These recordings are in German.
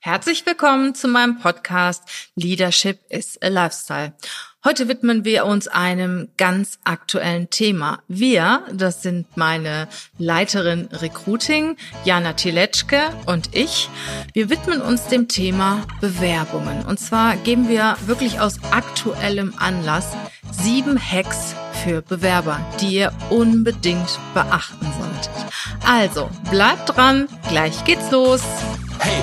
Herzlich willkommen zu meinem Podcast Leadership is a Lifestyle. Heute widmen wir uns einem ganz aktuellen Thema. Wir, das sind meine Leiterin Recruiting, Jana Tiletschke und ich. Wir widmen uns dem Thema Bewerbungen. Und zwar geben wir wirklich aus aktuellem Anlass sieben Hacks für Bewerber, die ihr unbedingt beachten solltet. Also, bleibt dran, gleich geht's los. Hey,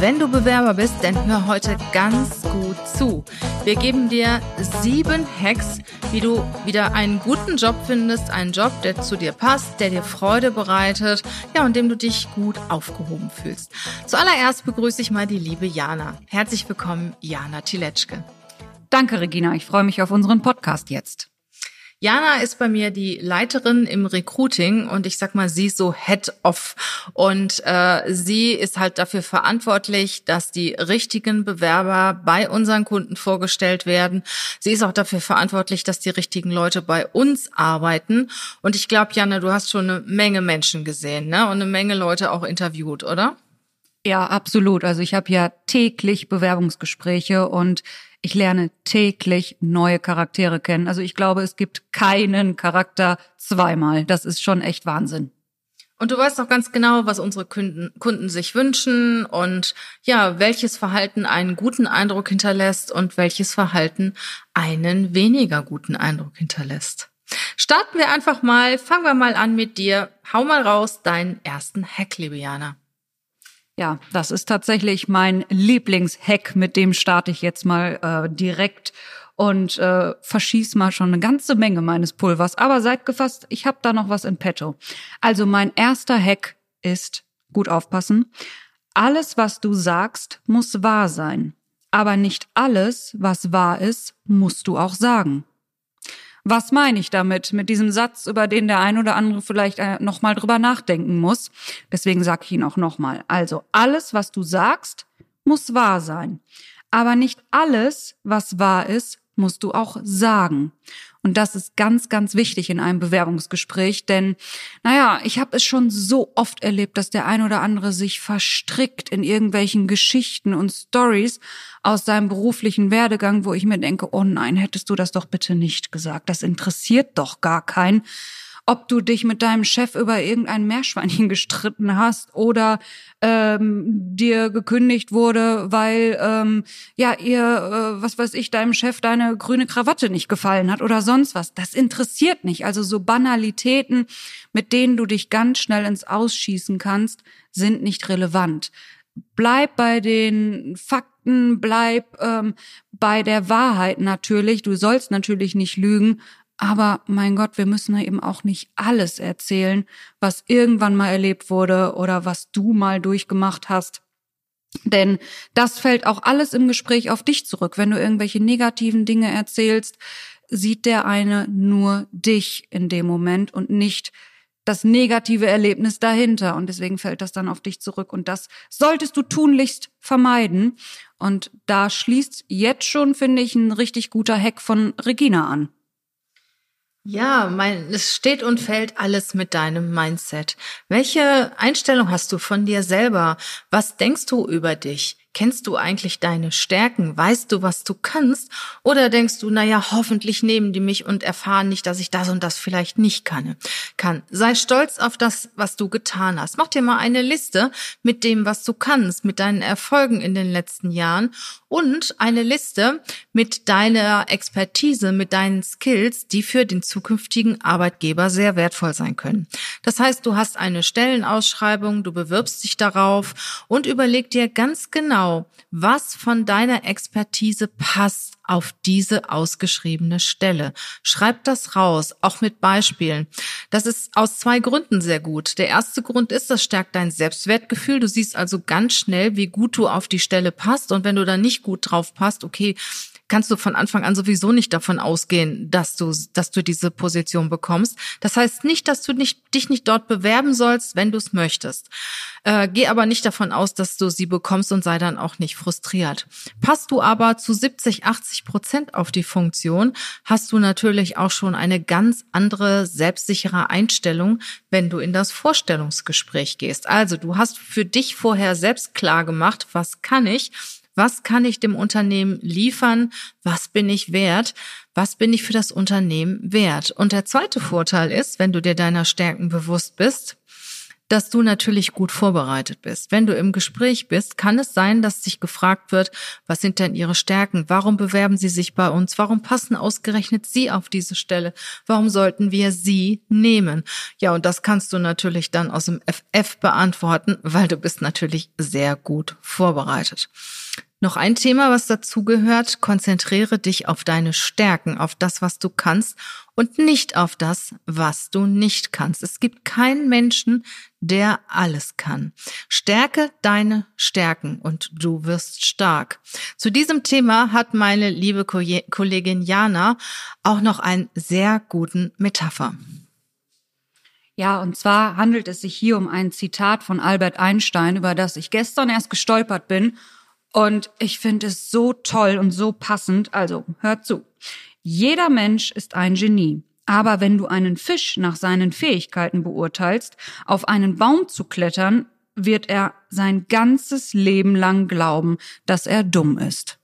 Wenn du Bewerber bist, dann hör heute ganz gut zu. Wir geben dir sieben Hacks, wie du wieder einen guten Job findest, einen Job, der zu dir passt, der dir Freude bereitet, ja, und dem du dich gut aufgehoben fühlst. Zuallererst begrüße ich mal die liebe Jana. Herzlich willkommen, Jana Tiletschke. Danke, Regina. Ich freue mich auf unseren Podcast jetzt. Jana ist bei mir die Leiterin im Recruiting und ich sag mal, sie ist so Head of und äh, sie ist halt dafür verantwortlich, dass die richtigen Bewerber bei unseren Kunden vorgestellt werden. Sie ist auch dafür verantwortlich, dass die richtigen Leute bei uns arbeiten. Und ich glaube, Jana, du hast schon eine Menge Menschen gesehen, ne? Und eine Menge Leute auch interviewt, oder? Ja, absolut. Also ich habe ja täglich Bewerbungsgespräche und ich lerne täglich neue Charaktere kennen. Also ich glaube, es gibt keinen Charakter zweimal. Das ist schon echt Wahnsinn. Und du weißt auch ganz genau, was unsere Kunden, Kunden sich wünschen und ja, welches Verhalten einen guten Eindruck hinterlässt und welches Verhalten einen weniger guten Eindruck hinterlässt. Starten wir einfach mal, fangen wir mal an mit dir. Hau mal raus deinen ersten Hack, liebe Jana. Ja, das ist tatsächlich mein Lieblingshack, mit dem starte ich jetzt mal äh, direkt und äh, verschieß mal schon eine ganze Menge meines Pulvers. Aber seid gefasst, ich habe da noch was in petto. Also mein erster Hack ist, gut aufpassen, alles, was du sagst, muss wahr sein. Aber nicht alles, was wahr ist, musst du auch sagen. Was meine ich damit? Mit diesem Satz, über den der ein oder andere vielleicht äh, nochmal drüber nachdenken muss. Deswegen sage ich ihn auch nochmal. Also, alles, was du sagst, muss wahr sein. Aber nicht alles, was wahr ist, musst du auch sagen. Und das ist ganz, ganz wichtig in einem Bewerbungsgespräch, denn, naja, ich habe es schon so oft erlebt, dass der ein oder andere sich verstrickt in irgendwelchen Geschichten und Stories aus seinem beruflichen Werdegang, wo ich mir denke, oh nein, hättest du das doch bitte nicht gesagt. Das interessiert doch gar keinen ob du dich mit deinem Chef über irgendein Meerschweinchen gestritten hast oder ähm, dir gekündigt wurde, weil ähm, ja ihr, äh, was weiß ich, deinem Chef deine grüne Krawatte nicht gefallen hat oder sonst was. Das interessiert nicht. Also so Banalitäten, mit denen du dich ganz schnell ins Ausschießen kannst, sind nicht relevant. Bleib bei den Fakten, bleib ähm, bei der Wahrheit natürlich. Du sollst natürlich nicht lügen, aber mein Gott, wir müssen ja eben auch nicht alles erzählen, was irgendwann mal erlebt wurde oder was du mal durchgemacht hast. Denn das fällt auch alles im Gespräch auf dich zurück. Wenn du irgendwelche negativen Dinge erzählst, sieht der eine nur dich in dem Moment und nicht das negative Erlebnis dahinter. Und deswegen fällt das dann auf dich zurück. Und das solltest du tunlichst vermeiden. Und da schließt jetzt schon, finde ich, ein richtig guter Hack von Regina an. Ja, mein, es steht und fällt alles mit deinem Mindset. Welche Einstellung hast du von dir selber? Was denkst du über dich? Kennst du eigentlich deine Stärken? Weißt du, was du kannst? Oder denkst du, naja, hoffentlich nehmen die mich und erfahren nicht, dass ich das und das vielleicht nicht kann? kann. Sei stolz auf das, was du getan hast. Mach dir mal eine Liste mit dem, was du kannst, mit deinen Erfolgen in den letzten Jahren und eine Liste mit deiner Expertise, mit deinen Skills, die für den zukünftigen Arbeitgeber sehr wertvoll sein können. Das heißt, du hast eine Stellenausschreibung, du bewirbst dich darauf und überleg dir ganz genau, genau, was von deiner Expertise passt auf diese ausgeschriebene Stelle. Schreib das raus, auch mit Beispielen. Das ist aus zwei Gründen sehr gut. Der erste Grund ist, das stärkt dein Selbstwertgefühl. Du siehst also ganz schnell, wie gut du auf die Stelle passt. Und wenn du da nicht gut drauf passt, okay, kannst du von Anfang an sowieso nicht davon ausgehen, dass du, dass du diese Position bekommst. Das heißt nicht, dass du nicht, dich nicht dort bewerben sollst, wenn du es möchtest. Äh, geh aber nicht davon aus, dass du sie bekommst und sei dann auch nicht frustriert. Passt du aber zu 70, 80 Prozent auf die Funktion, hast du natürlich auch schon eine ganz andere selbstsichere Einstellung, wenn du in das Vorstellungsgespräch gehst. Also du hast für dich vorher selbst klar gemacht, was kann ich was kann ich dem Unternehmen liefern? Was bin ich wert? Was bin ich für das Unternehmen wert? Und der zweite Vorteil ist, wenn du dir deiner Stärken bewusst bist, dass du natürlich gut vorbereitet bist. Wenn du im Gespräch bist, kann es sein, dass dich gefragt wird, was sind denn Ihre Stärken? Warum bewerben Sie sich bei uns? Warum passen ausgerechnet Sie auf diese Stelle? Warum sollten wir Sie nehmen? Ja, und das kannst du natürlich dann aus dem FF beantworten, weil du bist natürlich sehr gut vorbereitet. Noch ein Thema, was dazugehört, konzentriere dich auf deine Stärken, auf das, was du kannst und nicht auf das, was du nicht kannst. Es gibt keinen Menschen, der alles kann. Stärke deine Stärken und du wirst stark. Zu diesem Thema hat meine liebe Kollegin Jana auch noch einen sehr guten Metapher. Ja, und zwar handelt es sich hier um ein Zitat von Albert Einstein, über das ich gestern erst gestolpert bin und ich finde es so toll und so passend. Also, hört zu. Jeder Mensch ist ein Genie. Aber wenn du einen Fisch nach seinen Fähigkeiten beurteilst, auf einen Baum zu klettern, wird er sein ganzes Leben lang glauben, dass er dumm ist.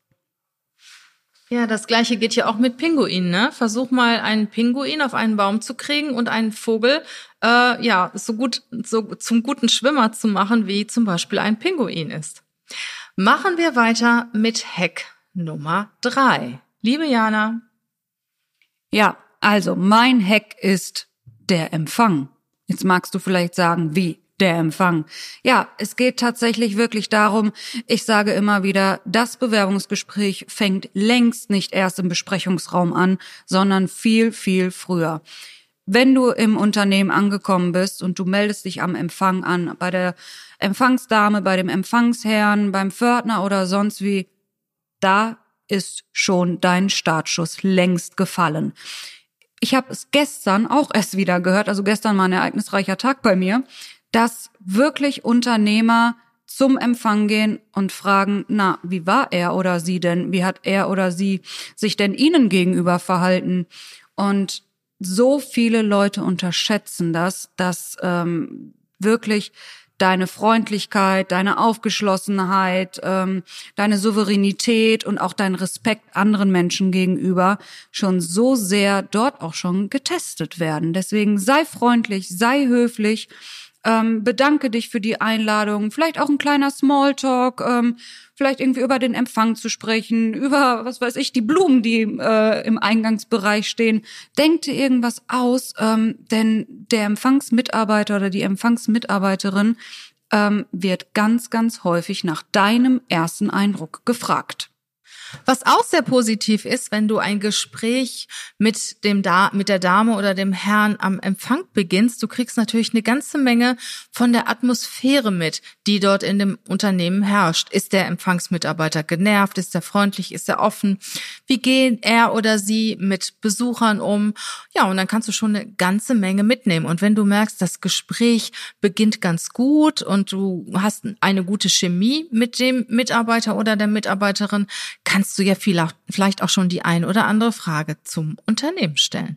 Ja, das gleiche geht ja auch mit Pinguinen. Ne? Versuch mal einen Pinguin auf einen Baum zu kriegen und einen Vogel äh, ja so gut so zum guten Schwimmer zu machen, wie zum Beispiel ein Pinguin ist. Machen wir weiter mit Hack Nummer drei. Liebe Jana. Ja, also mein Hack ist der Empfang. Jetzt magst du vielleicht sagen, wie der Empfang. Ja, es geht tatsächlich wirklich darum, ich sage immer wieder, das Bewerbungsgespräch fängt längst nicht erst im Besprechungsraum an, sondern viel, viel früher. Wenn du im Unternehmen angekommen bist und du meldest dich am Empfang an, bei der Empfangsdame, bei dem Empfangsherrn, beim Pförtner oder sonst wie, da ist schon dein Startschuss längst gefallen. Ich habe es gestern auch erst wieder gehört, also gestern war ein ereignisreicher Tag bei mir, dass wirklich Unternehmer zum Empfang gehen und fragen, na, wie war er oder sie denn? Wie hat er oder sie sich denn ihnen gegenüber verhalten? Und so viele Leute unterschätzen das, dass ähm, wirklich deine Freundlichkeit, deine Aufgeschlossenheit, ähm, deine Souveränität und auch dein Respekt anderen Menschen gegenüber schon so sehr dort auch schon getestet werden. Deswegen sei freundlich, sei höflich ähm, bedanke dich für die Einladung, vielleicht auch ein kleiner Smalltalk, ähm, vielleicht irgendwie über den Empfang zu sprechen, über, was weiß ich, die Blumen, die äh, im Eingangsbereich stehen. Denk dir irgendwas aus, ähm, denn der Empfangsmitarbeiter oder die Empfangsmitarbeiterin ähm, wird ganz, ganz häufig nach deinem ersten Eindruck gefragt. Was auch sehr positiv ist, wenn du ein Gespräch mit dem da mit der Dame oder dem Herrn am Empfang beginnst, du kriegst natürlich eine ganze Menge von der Atmosphäre mit, die dort in dem Unternehmen herrscht. Ist der Empfangsmitarbeiter genervt? Ist er freundlich? Ist er offen? Wie geht er oder sie mit Besuchern um? Ja, und dann kannst du schon eine ganze Menge mitnehmen. Und wenn du merkst, das Gespräch beginnt ganz gut und du hast eine gute Chemie mit dem Mitarbeiter oder der Mitarbeiterin, kann kannst du ja vielleicht auch schon die ein oder andere Frage zum Unternehmen stellen.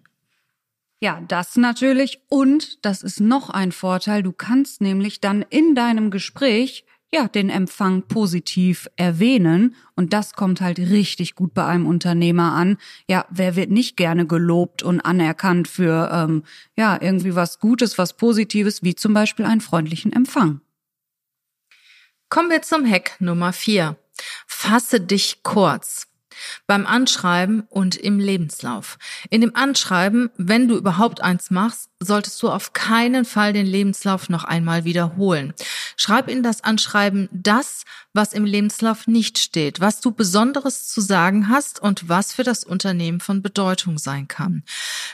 Ja, das natürlich. Und das ist noch ein Vorteil. Du kannst nämlich dann in deinem Gespräch ja, den Empfang positiv erwähnen. Und das kommt halt richtig gut bei einem Unternehmer an. Ja, wer wird nicht gerne gelobt und anerkannt für, ähm, ja, irgendwie was Gutes, was Positives, wie zum Beispiel einen freundlichen Empfang. Kommen wir zum Hack Nummer vier. Fasse dich kurz beim Anschreiben und im Lebenslauf. In dem Anschreiben, wenn du überhaupt eins machst, solltest du auf keinen Fall den Lebenslauf noch einmal wiederholen. Schreib in das Anschreiben das, was im Lebenslauf nicht steht, was du Besonderes zu sagen hast und was für das Unternehmen von Bedeutung sein kann.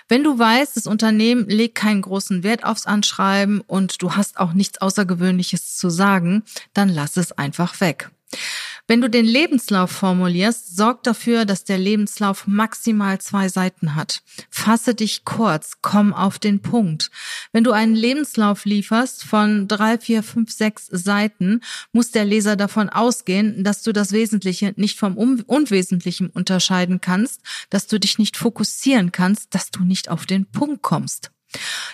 Wenn du weißt, das Unternehmen legt keinen großen Wert aufs Anschreiben und du hast auch nichts Außergewöhnliches zu sagen, dann lass es einfach weg. Wenn du den Lebenslauf formulierst, sorg dafür, dass der Lebenslauf maximal zwei Seiten hat. Fasse dich kurz, komm auf den Punkt. Wenn du einen Lebenslauf lieferst von drei, vier, fünf, sechs Seiten, muss der Leser davon ausgehen, dass du das Wesentliche nicht vom Unwesentlichen unterscheiden kannst, dass du dich nicht fokussieren kannst, dass du nicht auf den Punkt kommst.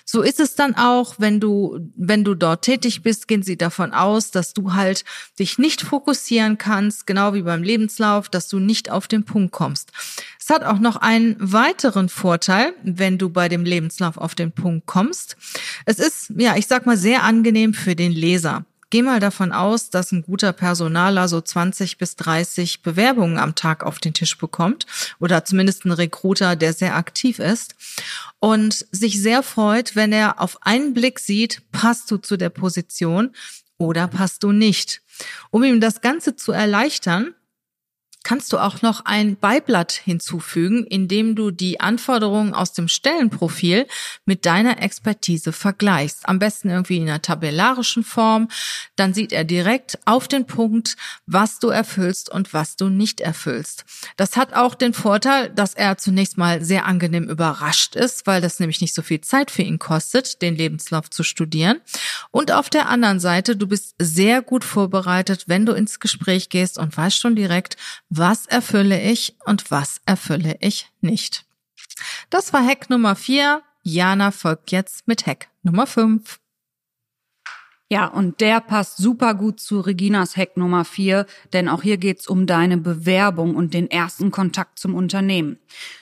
So ist es dann auch, wenn du, wenn du dort tätig bist, gehen sie davon aus, dass du halt dich nicht fokussieren kannst, genau wie beim Lebenslauf, dass du nicht auf den Punkt kommst. Es hat auch noch einen weiteren Vorteil, wenn du bei dem Lebenslauf auf den Punkt kommst. Es ist, ja, ich sag mal, sehr angenehm für den Leser. Geh mal davon aus, dass ein guter Personaler so 20 bis 30 Bewerbungen am Tag auf den Tisch bekommt oder zumindest ein Recruiter, der sehr aktiv ist und sich sehr freut, wenn er auf einen Blick sieht, passt du zu der Position oder passt du nicht. Um ihm das Ganze zu erleichtern, kannst du auch noch ein Beiblatt hinzufügen, indem du die Anforderungen aus dem Stellenprofil mit deiner Expertise vergleichst. Am besten irgendwie in einer tabellarischen Form. Dann sieht er direkt auf den Punkt, was du erfüllst und was du nicht erfüllst. Das hat auch den Vorteil, dass er zunächst mal sehr angenehm überrascht ist, weil das nämlich nicht so viel Zeit für ihn kostet, den Lebenslauf zu studieren. Und auf der anderen Seite, du bist sehr gut vorbereitet, wenn du ins Gespräch gehst und weißt schon direkt, was erfülle ich und was erfülle ich nicht. Das war Hack Nummer 4. Jana folgt jetzt mit Hack Nummer 5. Ja, und der passt super gut zu Reginas Hack Nummer 4, denn auch hier geht's um deine Bewerbung und den ersten Kontakt zum Unternehmen.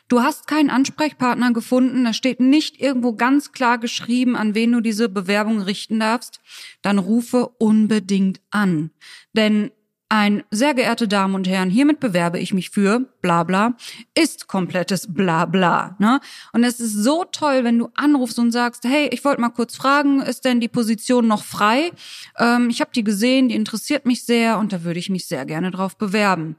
Du hast keinen Ansprechpartner gefunden, da steht nicht irgendwo ganz klar geschrieben, an wen du diese Bewerbung richten darfst, dann rufe unbedingt an. Denn ein sehr geehrte Damen und Herren, hiermit bewerbe ich mich für bla bla, ist komplettes bla bla. Ne? Und es ist so toll, wenn du anrufst und sagst, hey, ich wollte mal kurz fragen, ist denn die Position noch frei? Ähm, ich habe die gesehen, die interessiert mich sehr und da würde ich mich sehr gerne drauf bewerben.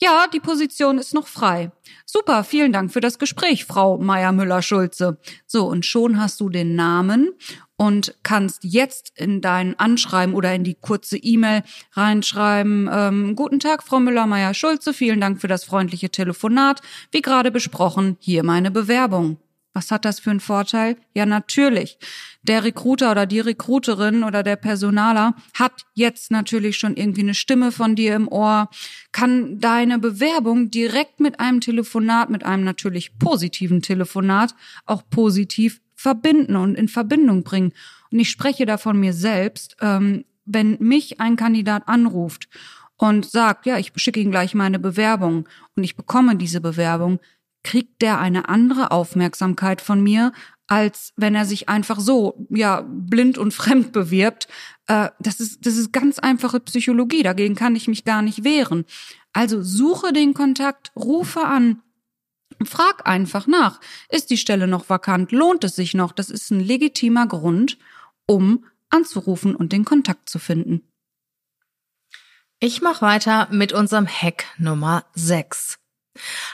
Ja, die Position ist noch frei. Super, vielen Dank für das Gespräch, Frau Meier-Müller-Schulze. So, und schon hast du den Namen und kannst jetzt in dein Anschreiben oder in die kurze E-Mail reinschreiben, ähm, guten Tag, Frau Müller-Meyer-Schulze, vielen Dank für das freundliche Telefonat. Wie gerade besprochen, hier meine Bewerbung. Was hat das für einen Vorteil? Ja, natürlich. Der Recruiter oder die Recruiterin oder der Personaler hat jetzt natürlich schon irgendwie eine Stimme von dir im Ohr, kann deine Bewerbung direkt mit einem Telefonat, mit einem natürlich positiven Telefonat auch positiv verbinden und in Verbindung bringen. Und ich spreche da von mir selbst, ähm, wenn mich ein Kandidat anruft und sagt, ja, ich schicke Ihnen gleich meine Bewerbung und ich bekomme diese Bewerbung, kriegt der eine andere Aufmerksamkeit von mir, als wenn er sich einfach so, ja, blind und fremd bewirbt. Äh, das ist, das ist ganz einfache Psychologie. Dagegen kann ich mich gar nicht wehren. Also suche den Kontakt, rufe an, Frag einfach nach. Ist die Stelle noch vakant? Lohnt es sich noch? Das ist ein legitimer Grund, um anzurufen und den Kontakt zu finden. Ich mache weiter mit unserem Hack Nummer 6.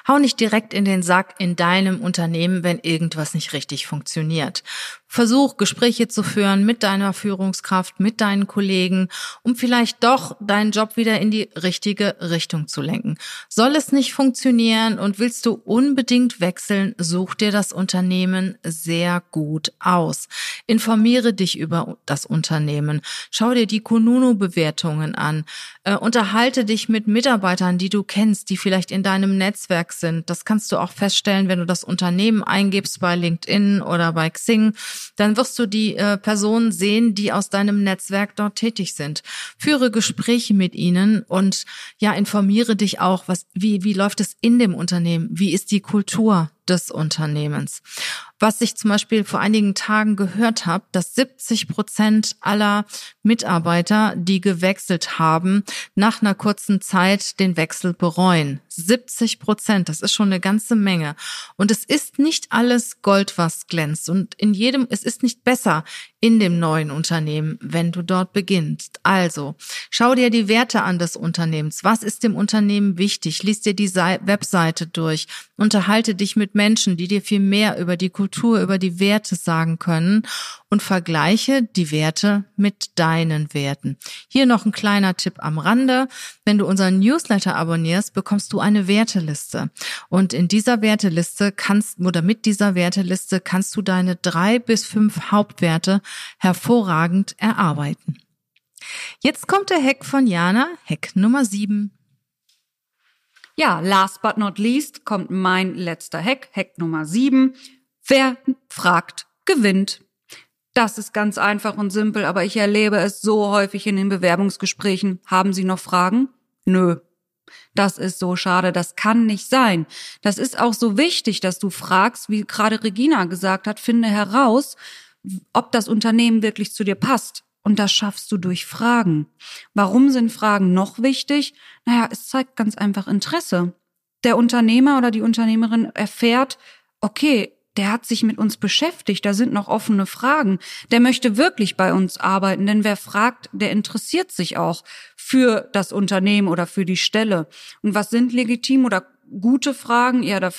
Hau nicht direkt in den Sack in deinem Unternehmen, wenn irgendwas nicht richtig funktioniert. Versuch, Gespräche zu führen mit deiner Führungskraft, mit deinen Kollegen, um vielleicht doch deinen Job wieder in die richtige Richtung zu lenken. Soll es nicht funktionieren und willst du unbedingt wechseln, such dir das Unternehmen sehr gut aus. Informiere dich über das Unternehmen. Schau dir die Kununu-Bewertungen an. Äh, unterhalte dich mit Mitarbeitern, die du kennst, die vielleicht in deinem Netzwerk sind. Das kannst du auch feststellen, wenn du das Unternehmen eingibst bei LinkedIn oder bei Xing dann wirst du die äh, Personen sehen, die aus deinem Netzwerk dort tätig sind. Führe Gespräche mit ihnen und ja, informiere dich auch, was, wie, wie läuft es in dem Unternehmen? Wie ist die Kultur? des Unternehmens. Was ich zum Beispiel vor einigen Tagen gehört habe, dass 70 Prozent aller Mitarbeiter, die gewechselt haben, nach einer kurzen Zeit den Wechsel bereuen. 70 Prozent, das ist schon eine ganze Menge. Und es ist nicht alles Gold, was glänzt. Und in jedem, es ist nicht besser, in dem neuen Unternehmen, wenn du dort beginnst. Also, schau dir die Werte an des Unternehmens. Was ist dem Unternehmen wichtig? Lies dir die Webseite durch. Unterhalte dich mit Menschen, die dir viel mehr über die Kultur, über die Werte sagen können und vergleiche die Werte mit deinen Werten. Hier noch ein kleiner Tipp am Rande. Wenn du unseren Newsletter abonnierst, bekommst du eine Werteliste. Und in dieser Werteliste kannst, oder mit dieser Werteliste kannst du deine drei bis fünf Hauptwerte hervorragend erarbeiten. Jetzt kommt der Hack von Jana, Hack Nummer sieben. Ja, last but not least kommt mein letzter Hack, Hack Nummer sieben. Wer fragt, gewinnt. Das ist ganz einfach und simpel, aber ich erlebe es so häufig in den Bewerbungsgesprächen. Haben Sie noch Fragen? Nö. Das ist so schade, das kann nicht sein. Das ist auch so wichtig, dass du fragst, wie gerade Regina gesagt hat, finde heraus, ob das Unternehmen wirklich zu dir passt. Und das schaffst du durch Fragen. Warum sind Fragen noch wichtig? Naja, es zeigt ganz einfach Interesse. Der Unternehmer oder die Unternehmerin erfährt, okay, der hat sich mit uns beschäftigt, da sind noch offene Fragen. Der möchte wirklich bei uns arbeiten, denn wer fragt, der interessiert sich auch für das Unternehmen oder für die Stelle. Und was sind legitim oder gute Fragen. Ja, da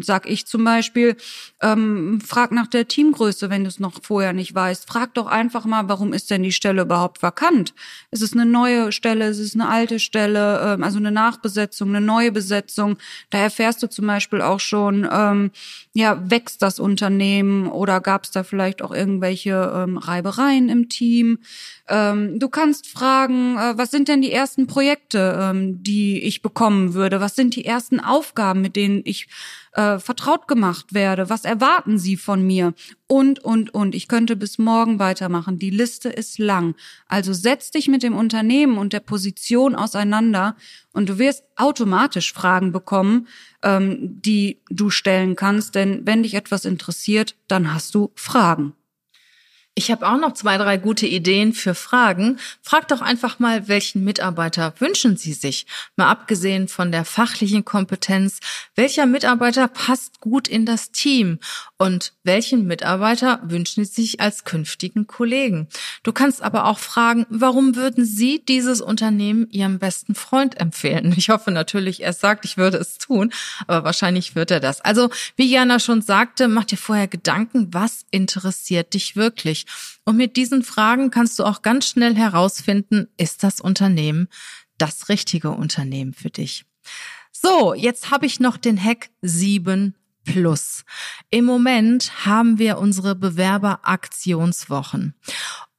sag ich zum Beispiel, ähm, frag nach der Teamgröße, wenn du es noch vorher nicht weißt. Frag doch einfach mal, warum ist denn die Stelle überhaupt vakant? Ist es eine neue Stelle? Ist es eine alte Stelle? Ähm, also eine Nachbesetzung, eine neue Besetzung? Da erfährst du zum Beispiel auch schon, ähm, ja, wächst das Unternehmen oder gab es da vielleicht auch irgendwelche ähm, Reibereien im Team? Ähm, du kannst fragen, äh, was sind denn die ersten Projekte, ähm, die ich bekommen würde? Was sind die ersten Aufgaben, mit denen ich äh, vertraut gemacht werde? Was erwarten sie von mir? Und, und, und. Ich könnte bis morgen weitermachen. Die Liste ist lang. Also setz dich mit dem Unternehmen und der Position auseinander und du wirst automatisch Fragen bekommen, ähm, die du stellen kannst. Denn wenn dich etwas interessiert, dann hast du Fragen. Ich habe auch noch zwei, drei gute Ideen für Fragen. Frag doch einfach mal, welchen Mitarbeiter wünschen Sie sich? Mal abgesehen von der fachlichen Kompetenz, welcher Mitarbeiter passt gut in das Team? Und welchen Mitarbeiter wünschen Sie sich als künftigen Kollegen? Du kannst aber auch fragen, warum würden Sie dieses Unternehmen Ihrem besten Freund empfehlen? Ich hoffe natürlich, er sagt, ich würde es tun, aber wahrscheinlich wird er das. Also, wie Jana schon sagte, mach dir vorher Gedanken, was interessiert dich wirklich? Und mit diesen Fragen kannst du auch ganz schnell herausfinden, ist das Unternehmen das richtige Unternehmen für dich? So, jetzt habe ich noch den Hack 7 Plus. Im Moment haben wir unsere Bewerberaktionswochen.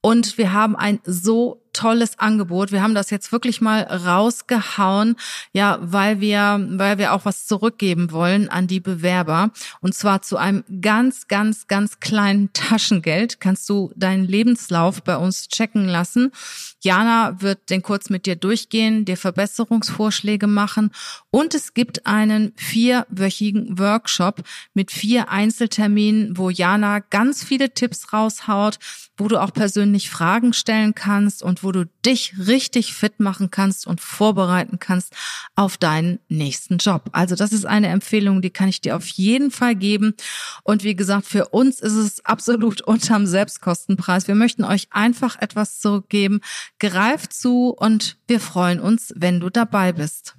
Und wir haben ein so tolles Angebot. Wir haben das jetzt wirklich mal rausgehauen, ja, weil wir, weil wir auch was zurückgeben wollen an die Bewerber. Und zwar zu einem ganz, ganz, ganz kleinen Taschengeld kannst du deinen Lebenslauf bei uns checken lassen. Jana wird den kurz mit dir durchgehen, dir Verbesserungsvorschläge machen. Und es gibt einen vierwöchigen Workshop mit vier Einzelterminen, wo Jana ganz viele Tipps raushaut, wo du auch persönlich Fragen stellen kannst und wo du dich richtig fit machen kannst und vorbereiten kannst auf deinen nächsten Job. Also das ist eine Empfehlung, die kann ich dir auf jeden Fall geben. Und wie gesagt, für uns ist es absolut unterm Selbstkostenpreis. Wir möchten euch einfach etwas zurückgeben. Greift zu und wir freuen uns, wenn du dabei bist.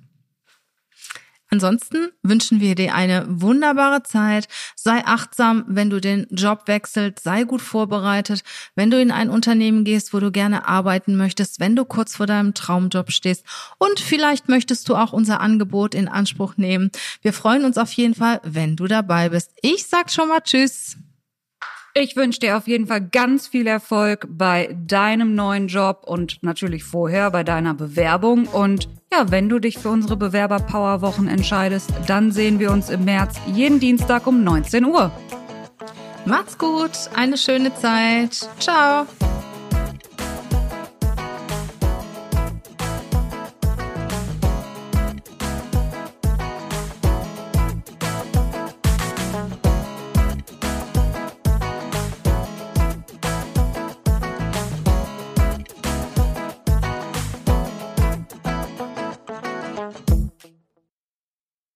Ansonsten wünschen wir dir eine wunderbare Zeit. Sei achtsam, wenn du den Job wechselst. Sei gut vorbereitet, wenn du in ein Unternehmen gehst, wo du gerne arbeiten möchtest, wenn du kurz vor deinem Traumjob stehst. Und vielleicht möchtest du auch unser Angebot in Anspruch nehmen. Wir freuen uns auf jeden Fall, wenn du dabei bist. Ich sag schon mal Tschüss. Ich wünsche dir auf jeden Fall ganz viel Erfolg bei deinem neuen Job und natürlich vorher bei deiner Bewerbung. Und ja, wenn du dich für unsere Bewerber-Power-Wochen entscheidest, dann sehen wir uns im März jeden Dienstag um 19 Uhr. Macht's gut, eine schöne Zeit. Ciao.